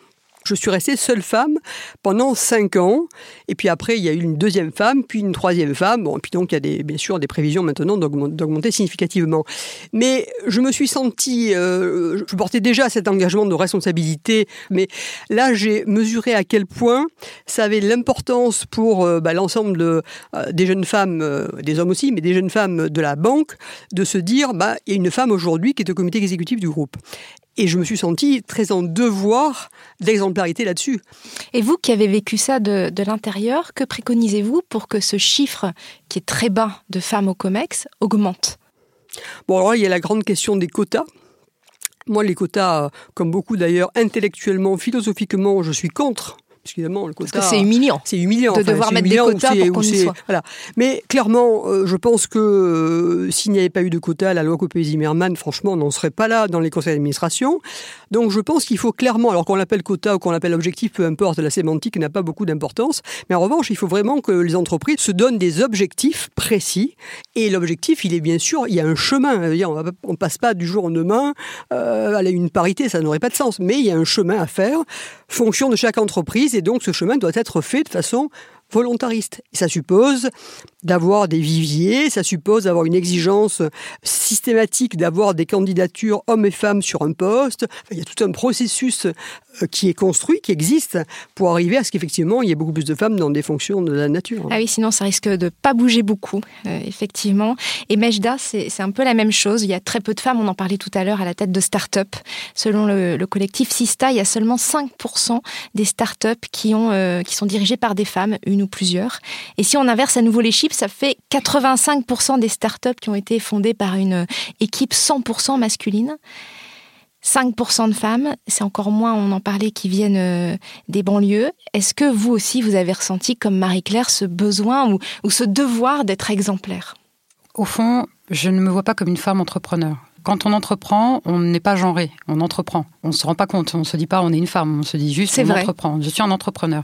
Je suis restée seule femme pendant cinq ans. Et puis après, il y a eu une deuxième femme, puis une troisième femme. Bon, et puis donc, il y a bien sûr des prévisions maintenant d'augmenter significativement. Mais je me suis sentie, euh, je portais déjà cet engagement de responsabilité, mais là, j'ai mesuré à quel point ça avait l'importance pour euh, bah, l'ensemble euh, des jeunes femmes, des hommes aussi, mais des jeunes femmes de la banque, de se dire, bah, il y a une femme aujourd'hui qui est au comité exécutif du groupe. Et je me suis sentie très en devoir d'exemplarité là-dessus. Et vous qui avez vécu ça de, de l'intérieur, que préconisez-vous pour que ce chiffre, qui est très bas de femmes au COMEX, augmente? Bon, alors il y a la grande question des quotas. Moi, les quotas, comme beaucoup d'ailleurs, intellectuellement, philosophiquement, je suis contre évidemment, le quota. Parce que c'est humiliant. C'est humiliant. De devoir mettre des quotas pour qu'on y soit. Voilà. Mais clairement, euh, je pense que euh, s'il n'y avait pas eu de quotas, la loi Copé-Zimmermann, franchement, on n'en serait pas là dans les conseils d'administration. Donc je pense qu'il faut clairement, alors qu'on l'appelle quota ou qu'on l'appelle objectif, peu importe, la sémantique n'a pas beaucoup d'importance. Mais en revanche, il faut vraiment que les entreprises se donnent des objectifs précis. Et l'objectif, il est bien sûr, il y a un chemin. On ne passe pas du jour au lendemain euh, à une parité, ça n'aurait pas de sens. Mais il y a un chemin à faire, fonction de chaque entreprise et donc ce chemin doit être fait de façon volontariste. Et ça suppose d'avoir des viviers, ça suppose d'avoir une exigence systématique d'avoir des candidatures hommes et femmes sur un poste. il y a tout un processus euh, qui est construit, qui existe, pour arriver à ce qu'effectivement, il y ait beaucoup plus de femmes dans des fonctions de la nature. Ah oui, sinon ça risque de pas bouger beaucoup, euh, effectivement. Et Mejda, c'est un peu la même chose. Il y a très peu de femmes, on en parlait tout à l'heure, à la tête de start-up. Selon le, le, collectif Sista, il y a seulement 5% des start-up qui, euh, qui sont dirigées par des femmes, une ou plusieurs. Et si on inverse à nouveau les chiffres, ça fait 85% des start-up qui ont été fondées par une équipe 100% masculine. 5% de femmes, c'est encore moins, on en parlait, qui viennent euh, des banlieues. Est-ce que vous aussi, vous avez ressenti, comme Marie-Claire, ce besoin ou, ou ce devoir d'être exemplaire? Au fond, je ne me vois pas comme une femme entrepreneur. Quand on entreprend, on n'est pas genré, on entreprend. On ne se rend pas compte, on ne se dit pas on est une femme, on se dit juste on vrai. entreprend. Je suis un entrepreneur.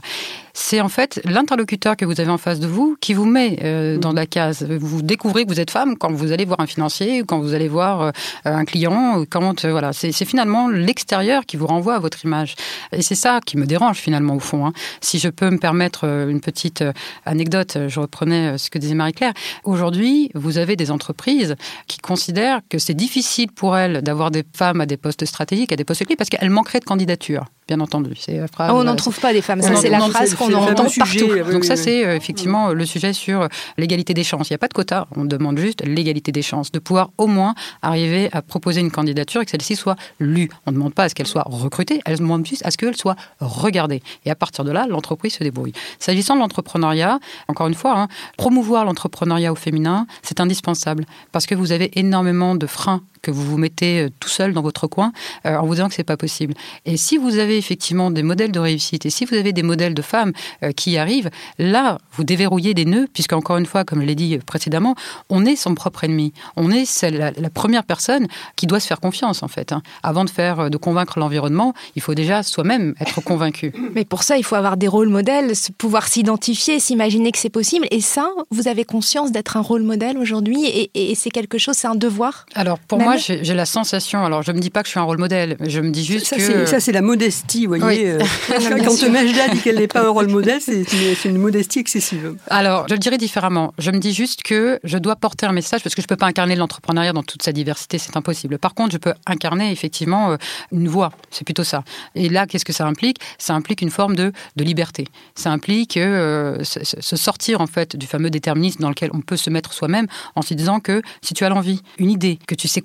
C'est en fait l'interlocuteur que vous avez en face de vous qui vous met euh, dans la case. Vous découvrez que vous êtes femme quand vous allez voir un financier, quand vous allez voir euh, un client. Quand euh, voilà, c'est finalement l'extérieur qui vous renvoie à votre image. Et c'est ça qui me dérange finalement au fond. Hein. Si je peux me permettre une petite anecdote, je reprenais ce que disait Marie-Claire. Aujourd'hui, vous avez des entreprises qui considèrent que c'est difficile pour elles d'avoir des femmes à des postes stratégiques, à des postes clés, parce qu'elles manqueraient de candidature bien entendu. C'est la phrase, oh, on n'en trouve pas des femmes. Ça, c'est la phrase qu'on entend sujet, partout. Oui, Donc ça, c'est euh, effectivement le sujet sur l'égalité des chances. Il n'y a pas de quota. On demande juste l'égalité des chances, de pouvoir au moins arriver à proposer une candidature et que celle-ci soit lue. On ne demande pas à ce qu'elle soit recrutée. Elle demande juste à ce qu'elle soit regardée. Et à partir de là, l'entreprise se débrouille. S'agissant de l'entrepreneuriat, encore une fois, hein, promouvoir l'entrepreneuriat au féminin, c'est indispensable parce que vous avez énormément de freins que vous vous mettez euh, tout seul dans votre coin euh, en vous disant que c'est pas possible. Et si vous avez effectivement des modèles de réussite et si vous avez des modèles de femmes euh, qui y arrivent, là, vous déverrouillez des nœuds, puisque encore une fois, comme je l'ai dit précédemment, on est son propre ennemi. On est celle, la, la, première personne qui doit se faire confiance, en fait. Hein. Avant de faire, de convaincre l'environnement, il faut déjà soi-même être convaincu. Mais pour ça, il faut avoir des rôles modèles, pouvoir s'identifier, s'imaginer que c'est possible. Et ça, vous avez conscience d'être un rôle modèle aujourd'hui et, et c'est quelque chose, c'est un devoir? Alors, pour moi, j'ai la sensation, alors je ne me dis pas que je suis un rôle modèle, je me dis juste ça, que... Ça, c'est la modestie, vous voyez. Oui. Euh, quand Majda dit qu'elle n'est pas un rôle modèle, c'est une, une, modestie excessive. Alors, je le dirais différemment. Je me dis juste que je dois porter un message, parce que je ne peux pas incarner l'entrepreneuriat dans toute sa diversité, c'est impossible. Par contre, je peux incarner effectivement euh, une voix, c'est plutôt ça. Et là, qu'est-ce que ça implique? Ça implique une forme de, de liberté. Ça implique euh, se sortir en fait du fameux déterminisme dans lequel on peut se mettre soi-même en se disant que si tu as l'envie, une idée, que tu sais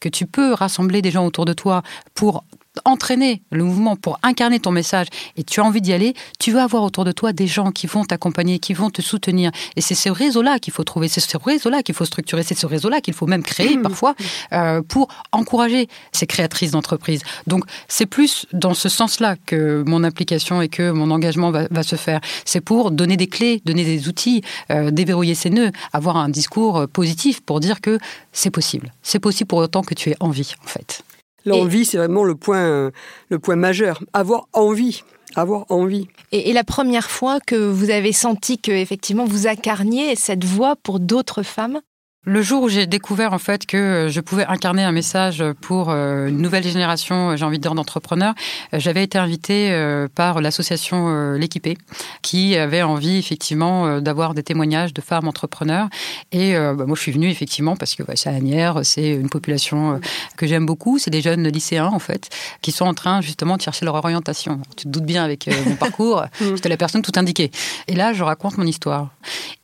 que tu peux rassembler des gens autour de toi pour entraîner le mouvement, pour incarner ton message, et tu as envie d'y aller, tu vas avoir autour de toi des gens qui vont t'accompagner, qui vont te soutenir. Et c'est ce réseau-là qu'il faut trouver, c'est ce réseau-là qu'il faut structurer, c'est ce réseau-là qu'il faut même créer parfois euh, pour encourager ces créatrices d'entreprises. Donc c'est plus dans ce sens-là que mon implication et que mon engagement va, va se faire. C'est pour donner des clés, donner des outils, euh, déverrouiller ses nœuds, avoir un discours positif pour dire que c'est possible. C'est possible pour autant que tu aies envie, en fait. L'envie, c'est vraiment le point, le point majeur. Avoir envie avoir envie. Et, et, la première fois que vous avez senti que effectivement vous incarniez cette voix pour d'autres femmes le jour où j'ai découvert en fait que euh, je pouvais incarner un message pour euh, une nouvelle génération, euh, j'ai envie de dire d'entrepreneurs, j'avais été invitée par l'association L'équipé, qui avait envie effectivement d'avoir des témoignages de femmes entrepreneurs. Et bah, moi, je suis venue effectivement parce que bah, c'est Agnières, c'est une population que j'aime beaucoup, c'est des jeunes lycéens en fait qui sont en train justement de chercher leur orientation. Tu te doutes bien avec mon parcours, j'étais la personne tout indiquée. Et là, je raconte mon histoire.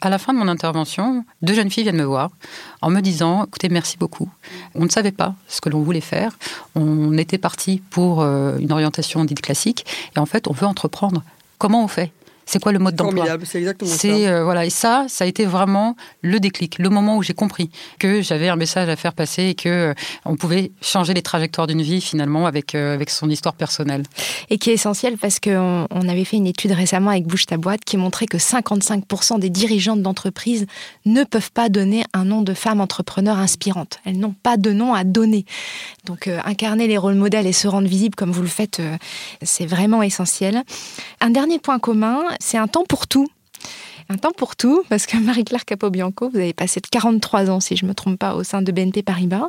À la fin de mon intervention, deux jeunes filles viennent me voir en me disant écoutez, merci beaucoup. On ne savait pas ce que l'on voulait faire. On était parti pour euh, une orientation dite classique et en fait, on veut entreprendre. Comment on fait? C'est quoi le mode d'emploi C'est exactement ça. Euh, voilà, et ça, ça a été vraiment le déclic, le moment où j'ai compris que j'avais un message à faire passer et que euh, on pouvait changer les trajectoires d'une vie finalement avec euh, avec son histoire personnelle. Et qui est essentiel parce qu'on on avait fait une étude récemment avec Bouche ta boîte qui montrait que 55% des dirigeantes d'entreprises ne peuvent pas donner un nom de femme entrepreneur inspirante. Elles n'ont pas de nom à donner. Donc incarner les rôles modèles et se rendre visible comme vous le faites, c'est vraiment essentiel. Un dernier point commun, c'est un temps pour tout. Un temps pour tout, parce que Marie-Claire Capobianco, vous avez passé de 43 ans, si je ne me trompe pas, au sein de BNP Paribas.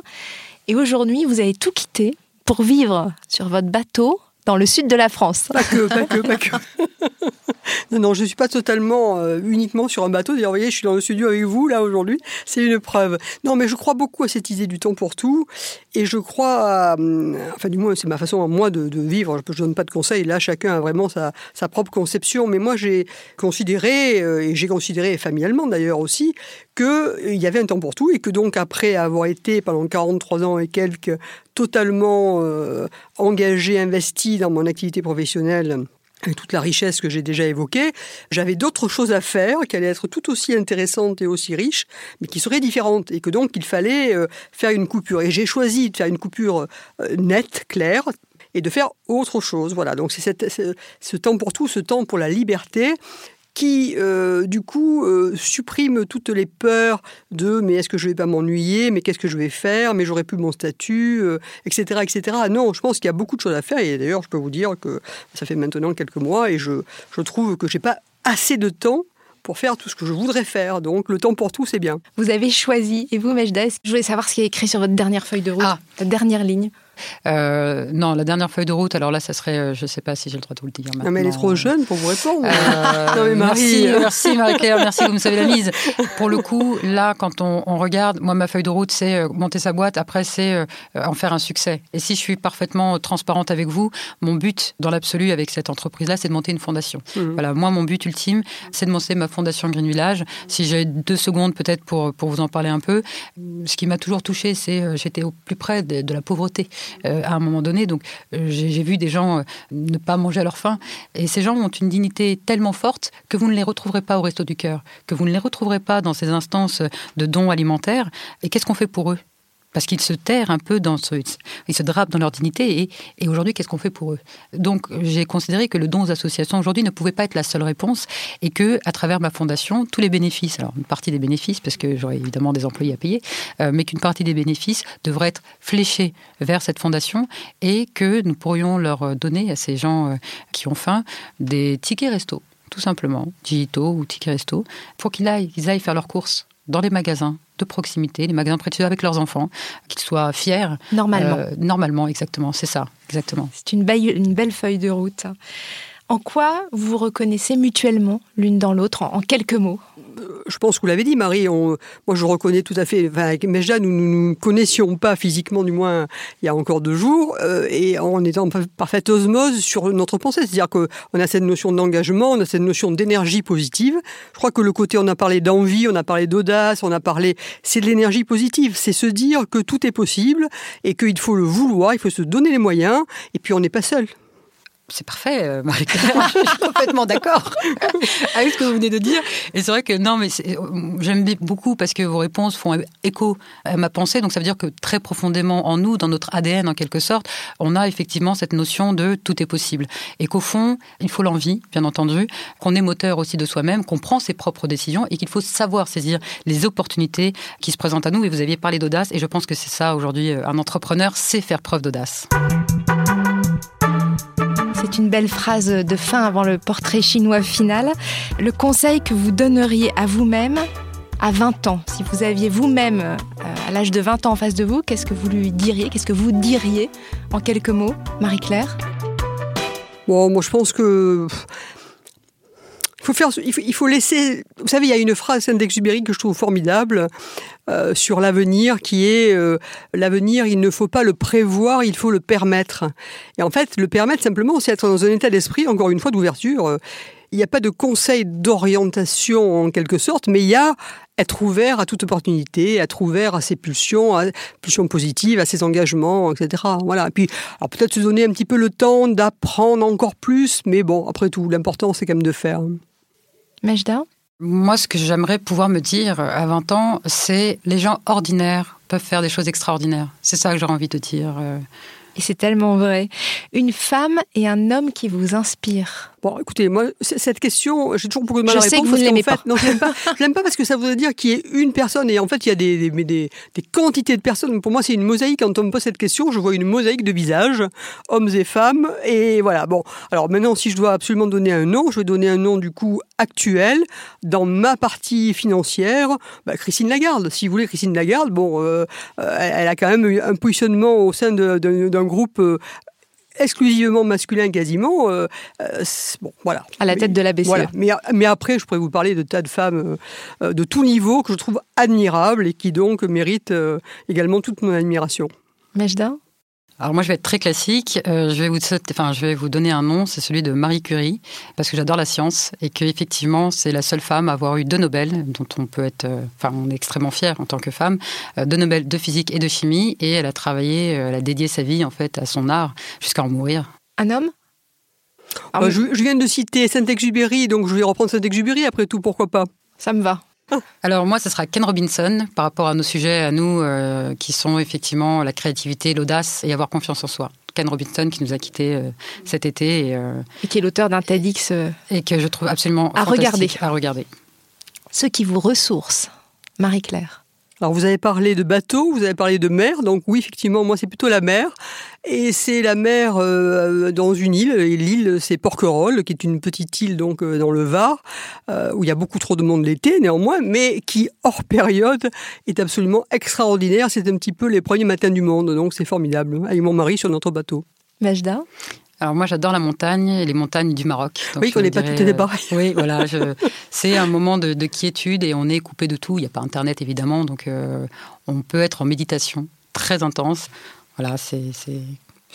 Et aujourd'hui, vous avez tout quitté pour vivre sur votre bateau dans le sud de la France. Pas que, pas que, pas que. non, non, je ne suis pas totalement euh, uniquement sur un bateau. D'ailleurs, vous voyez, je suis dans le studio avec vous, là, aujourd'hui. C'est une preuve. Non, mais je crois beaucoup à cette idée du temps pour tout. Et je crois, euh, enfin, du moins, c'est ma façon, moi, de, vivre. Je ne donne pas de conseils. Là, chacun a vraiment sa, sa propre conception. Mais moi, j'ai considéré, euh, et j'ai considéré familialement d'ailleurs aussi, qu'il y avait un temps pour tout et que donc après avoir été pendant 43 ans et quelques totalement euh, engagé, investi dans mon activité professionnelle, avec toute la richesse que j'ai déjà évoquée, j'avais d'autres choses à faire qui allaient être tout aussi intéressantes et aussi riches, mais qui seraient différentes, et que donc il fallait euh, faire une coupure. Et j'ai choisi de faire une coupure euh, nette, claire, et de faire autre chose. Voilà, donc c'est ce temps pour tout, ce temps pour la liberté, qui, euh, du coup, euh, supprime toutes les peurs de mais est-ce que je vais pas m'ennuyer, mais qu'est-ce que je vais faire, mais j'aurais plus mon statut, etc., euh, etc. Non, je pense qu'il y a beaucoup de choses à faire et d'ailleurs, je peux vous dire que ça fait maintenant quelques mois et je, je trouve que j'ai pas assez de temps pour faire tout ce que je voudrais faire. Donc le temps pour tout, c'est bien. Vous avez choisi, et vous, Majda, je voulais savoir ce qui est écrit sur votre dernière feuille de route, ah. la dernière ligne. Euh, non, la dernière feuille de route, alors là, ça serait, euh, je ne sais pas si j'ai le droit de vous le dire maintenant. Non, mais elle est trop jeune pour vous répondre. Euh, non, mais Marie. Merci, Marie-Claire, merci, vous me savez la mise. Pour le coup, là, quand on, regarde, moi, ma feuille de route, c'est monter sa boîte, après, c'est en faire un succès. Et si je suis parfaitement transparente avec vous, mon but, dans l'absolu, avec cette entreprise-là, c'est de monter une fondation. Mmh. Voilà, moi, mon but ultime, c'est de monter ma fondation Green Village. Si j'ai deux secondes, peut-être, pour, pour vous en parler un peu, ce qui m'a toujours touché, c'est j'étais au plus près de la pauvreté. Euh, à un moment donné. Donc euh, j'ai vu des gens euh, ne pas manger à leur faim. Et ces gens ont une dignité tellement forte que vous ne les retrouverez pas au Resto du Cœur, que vous ne les retrouverez pas dans ces instances de dons alimentaires. Et qu'est-ce qu'on fait pour eux? Parce qu'ils se terrent un peu dans ce, ils se drapent dans leur dignité. Et, aujourd'hui, qu'est-ce qu'on fait pour eux? Donc, j'ai considéré que le don aux associations aujourd'hui ne pouvait pas être la seule réponse, et que, à travers ma fondation, tous les bénéfices, alors une partie des bénéfices, parce que j'aurais évidemment des employés à payer, euh, mais qu'une partie des bénéfices devrait être fléchée vers cette fondation, et que nous pourrions leur donner à ces gens euh, qui ont faim des tickets resto tout simplement, digitaux ou tickets resto, pour qu'ils aillent, qu'ils aillent faire leurs courses dans les magasins de proximité, les magasins précieux avec leurs enfants, qu'ils soient fiers. Normalement. Euh, normalement, exactement, c'est ça, exactement. C'est une une belle feuille de route. En quoi vous vous reconnaissez mutuellement l'une dans l'autre, en, quelques mots? Je pense que vous l'avez dit, Marie. moi, je reconnais tout à fait. Enfin, avec Meja, nous ne nous connaissions pas physiquement, du moins, il y a encore deux jours, euh, et on est en parfaite osmose sur notre pensée. C'est-à-dire qu'on a cette notion d'engagement, on a cette notion d'énergie positive. Je crois que le côté, on a parlé d'envie, on a parlé d'audace, on a parlé, c'est de l'énergie positive. C'est se dire que tout est possible et qu'il faut le vouloir, il faut se donner les moyens, et puis on n'est pas seul. C'est parfait, euh, Marie-Claire. je suis complètement d'accord avec ce que vous venez de dire. Et c'est vrai que non, mais j'aime beaucoup parce que vos réponses font écho à ma pensée. Donc ça veut dire que très profondément en nous, dans notre ADN en quelque sorte, on a effectivement cette notion de tout est possible. Et qu'au fond, il faut l'envie, bien entendu, qu'on est moteur aussi de soi-même, qu'on prend ses propres décisions et qu'il faut savoir saisir les opportunités qui se présentent à nous. Et vous aviez parlé d'audace et je pense que c'est ça aujourd'hui. Un entrepreneur sait faire preuve d'audace. C'est une belle phrase de fin avant le portrait chinois final. Le conseil que vous donneriez à vous-même à 20 ans, si vous aviez vous-même, euh, à l'âge de 20 ans en face de vous, qu'est-ce que vous lui diriez Qu'est-ce que vous diriez en quelques mots, Marie-Claire? Bon, moi je pense que il faut, laisser. Vous savez, il y a une phrase d'Exupéry que je trouve formidable euh, sur l'avenir, qui est euh, l'avenir. Il ne faut pas le prévoir, il faut le permettre. Et en fait, le permettre simplement, c'est être dans un état d'esprit, encore une fois, d'ouverture. Il n'y a pas de conseil d'orientation en quelque sorte, mais il y a être ouvert à toute opportunité, être ouvert à ses pulsions, à pulsions positives, à ses engagements, etc. Voilà. Et puis, alors peut-être se donner un petit peu le temps d'apprendre encore plus, mais bon, après tout, l'important c'est quand même de faire. Moi, ce que j'aimerais pouvoir me dire à 20 ans, c'est les gens ordinaires peuvent faire des choses extraordinaires. C'est ça que j'aurais envie de dire. Et c'est tellement vrai. Une femme et un homme qui vous inspirent. Bon, écoutez, moi, cette question, j'ai toujours beaucoup de mal je à répondre. Je sais que vous ne l'aimez pas. Non, je l'aime pas. je l'aime pas parce que ça voudrait dire qu'il y ait une personne et en fait, il y a des, des, des, des quantités de personnes. Pour moi, c'est une mosaïque. Quand on me pose cette question, je vois une mosaïque de visages, hommes et femmes. Et voilà. Bon, alors maintenant, si je dois absolument donner un nom, je vais donner un nom du coup actuel. Dans ma partie financière, bah, Christine Lagarde. Si vous voulez, Christine Lagarde, bon, euh, euh elle a quand même un positionnement au sein d'un groupe euh, exclusivement masculin quasiment. Euh, euh, bon, voilà. À la tête de la BCE. Voilà. Mais, mais, après, je pourrais vous parler de tas de femmes euh, de tout niveau que je trouve admirables et qui donc méritent également toute mon admiration. Majda? Alors moi, je vais être très classique. Euh, je vais vous, enfin, je vais vous donner un nom. C'est celui de Marie Curie, parce que j'adore la science et qu'effectivement, c'est la seule femme à avoir eu deux Nobel, dont on peut être, euh, enfin, on est extrêmement fier en tant que femme, euh, deux Nobel de physique et de chimie. Et elle a travaillé, elle a dédié sa vie en fait à son art jusqu'à en mourir. Un homme? Je, je, viens de citer Saint-Exupéry, donc je vais reprendre Saint-Exupéry après tout, pourquoi pas? Ça me va. Alors moi, ce sera Ken Robinson par rapport à nos sujets à nous, euh, qui sont effectivement la créativité, l'audace et avoir confiance en soi. Ken Robinson qui nous a quittés euh, cet été. Et, euh, et, qui est l'auteur d'un TEDx. et que je trouve absolument à regarder. à regarder. Ceux qui vous ressourcent. Marie-Claire. Alors vous avez parlé de bateau, vous avez parlé de mer, donc oui effectivement moi c'est plutôt la mer. Et c'est la mer euh, dans une île et l'île c'est Porquerolles qui est une petite île donc euh, dans le Var euh, où il y a beaucoup trop de monde l'été néanmoins mais qui hors période est absolument extraordinaire, c'est un petit peu les premiers matins du monde donc c'est formidable avec mon mari sur notre bateau. Majda? Alors moi j'adore la montagne et les montagnes du Maroc. oui, on n'est pas tout est pareil. oui, voilà, c'est un moment de, quiétude et on est coupé de tout. Il n'y a pas Internet évidemment, donc euh, on peut être en méditation très intense. Voilà, c'est,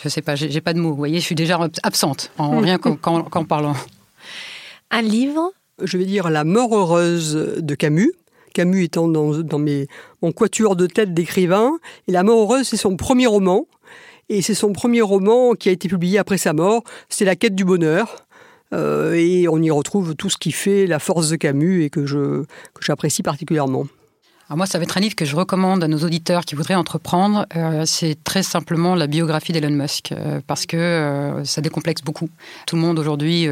je sais pas, j'ai pas de mots. Vous voyez, je suis déjà absente en rien qu'en parlant. Un livre? Je vais dire La mort heureuse de Camus. Camus étant dans, dans mes, mon quatuor de tête d'écrivain. Et La mort heureuse, c'est son premier roman. Et c'est son premier roman qui a été publié après sa mort. C'est La quête du bonheur. Euh, et on y retrouve tout ce qui fait la force de Camus et que j'apprécie particulièrement. Alors moi, ça va être un livre que je recommande à nos auditeurs qui voudraient entreprendre. Euh, c'est très simplement la biographie d'Elon Musk, euh, parce que ça décomplexe beaucoup. Tout le monde aujourd'hui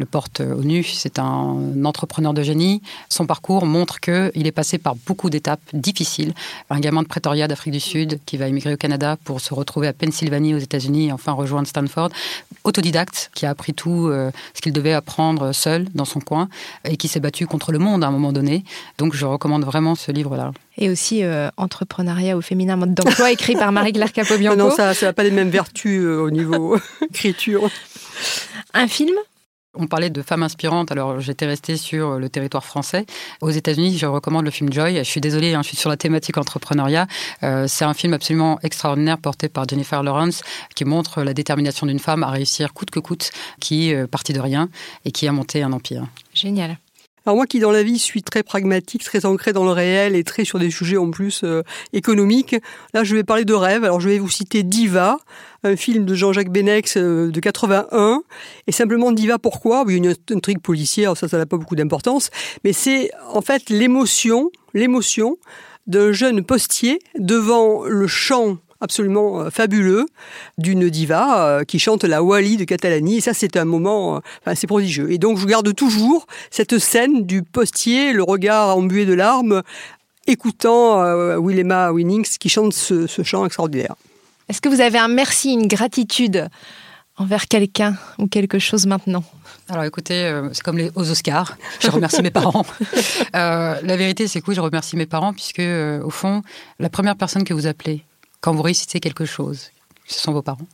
le porte au nu. C'est un entrepreneur de génie. Son parcours montre qu'il est passé par beaucoup d'étapes difficiles. Un gamin de Pretoria d'Afrique du Sud qui va émigrer au Canada pour se retrouver à Pennsylvanie aux États-Unis et enfin rejoindre Stanford. Autodidacte qui a appris tout ce qu'il devait apprendre seul dans son coin et qui s'est battu contre le monde à un moment donné. Donc je recommande vraiment ce livre-là. Et aussi euh, Entrepreneuriat au féminin mode d'emploi, écrit par Marie-Claire Capobianco. Non, ça n'a pas les mêmes vertus euh, au niveau écriture. Un film? On parlait de femmes inspirantes, alors j'étais restée sur le territoire français. Aux États-Unis, je recommande le film Joy. Je suis désolée, hein, je suis sur la thématique entrepreneuriat. Euh, c'est un film absolument extraordinaire porté par Jennifer Lawrence qui montre la détermination d'une femme à réussir coûte que coûte, qui est partie de rien et qui a monté un empire. Génial. Alors moi qui dans la vie suis très pragmatique, très ancré dans le réel et très sur des sujets en plus euh, économiques, là je vais parler de rêve. Alors je vais vous citer Diva, un film de Jean-Jacques Benex euh, de 81. Et simplement Diva pourquoi? Il y a une intrigue policière, ça ça n'a pas beaucoup d'importance, mais c'est en fait l'émotion, l'émotion d'un jeune postier devant le chant absolument euh, fabuleux d'une diva euh, qui chante la Wally de Catalanie. Et ça, c'est un moment, euh, enfin, c'est prodigieux. Et donc, je garde toujours cette scène du postier, le regard embué de larmes, écoutant Willema Winnings qui chante ce, chant extraordinaire. Est-ce que vous avez un merci, une gratitude envers quelqu'un ou quelque chose maintenant? Alors écoutez, c'est comme les, aux Oscars, je remercie mes parents. la vérité, c'est que oui, je remercie mes parents puisque, au fond, la première personne que vous appelez quand vous réussissez quelque chose. Ce sont vos parents.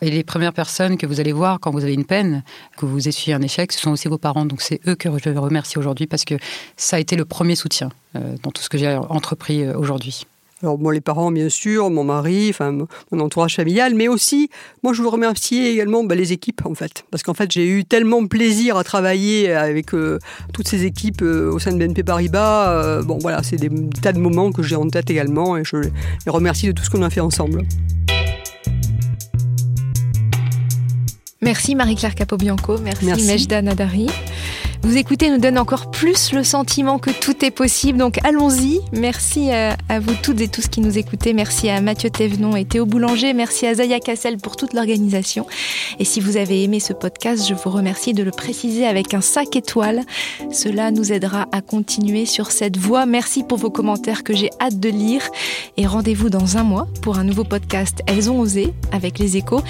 Et les premières personnes que vous allez voir quand vous avez une peine, que vous essuyez un échec, ce sont aussi vos parents. Donc c'est eux que je remercie aujourd'hui parce que ça a été le premier soutien euh, dans tout ce que j'ai entrepris euh, aujourd'hui. Alors moi, les parents, bien sûr, mon mari, enfin mon entourage familial, mais aussi, moi, je veux remercier également bah, les équipes, en fait, parce qu'en fait, j'ai eu tellement plaisir à travailler avec euh, toutes ces équipes euh, au sein de BNP Paribas. Euh, bon, voilà, c'est des tas de moments que j'ai en tête également, et je les remercie de tout ce qu'on a fait ensemble. Merci Marie-Claire Capobianco, merci, merci. Mejda Nadari. Vous écoutez nous donne encore plus le sentiment que tout est possible. Donc allons-y. Merci à, vous toutes et tous qui nous écoutez. Merci à Mathieu Thévenon et Théo Boulanger. Merci à Zaya Cassel pour toute l'organisation. Et si vous avez aimé ce podcast, je vous remercie de le préciser avec un sac étoile. Cela nous aidera à continuer sur cette voie. Merci pour vos commentaires que j'ai hâte de lire. Et rendez-vous dans un mois pour un nouveau podcast Elles ont osé avec les échos.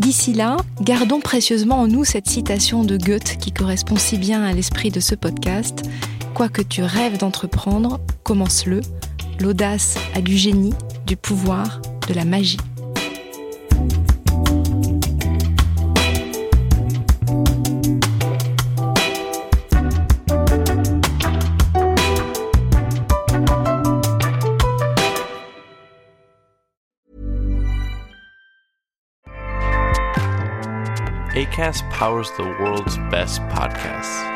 D'ici là, gardons précieusement en nous cette citation de Goethe qui correspond si bien à l'esprit de ce podcast. Quoi que tu rêves d'entreprendre, commence-le. L'audace a du génie, du pouvoir, de la magie. Powers the world's best podcasts.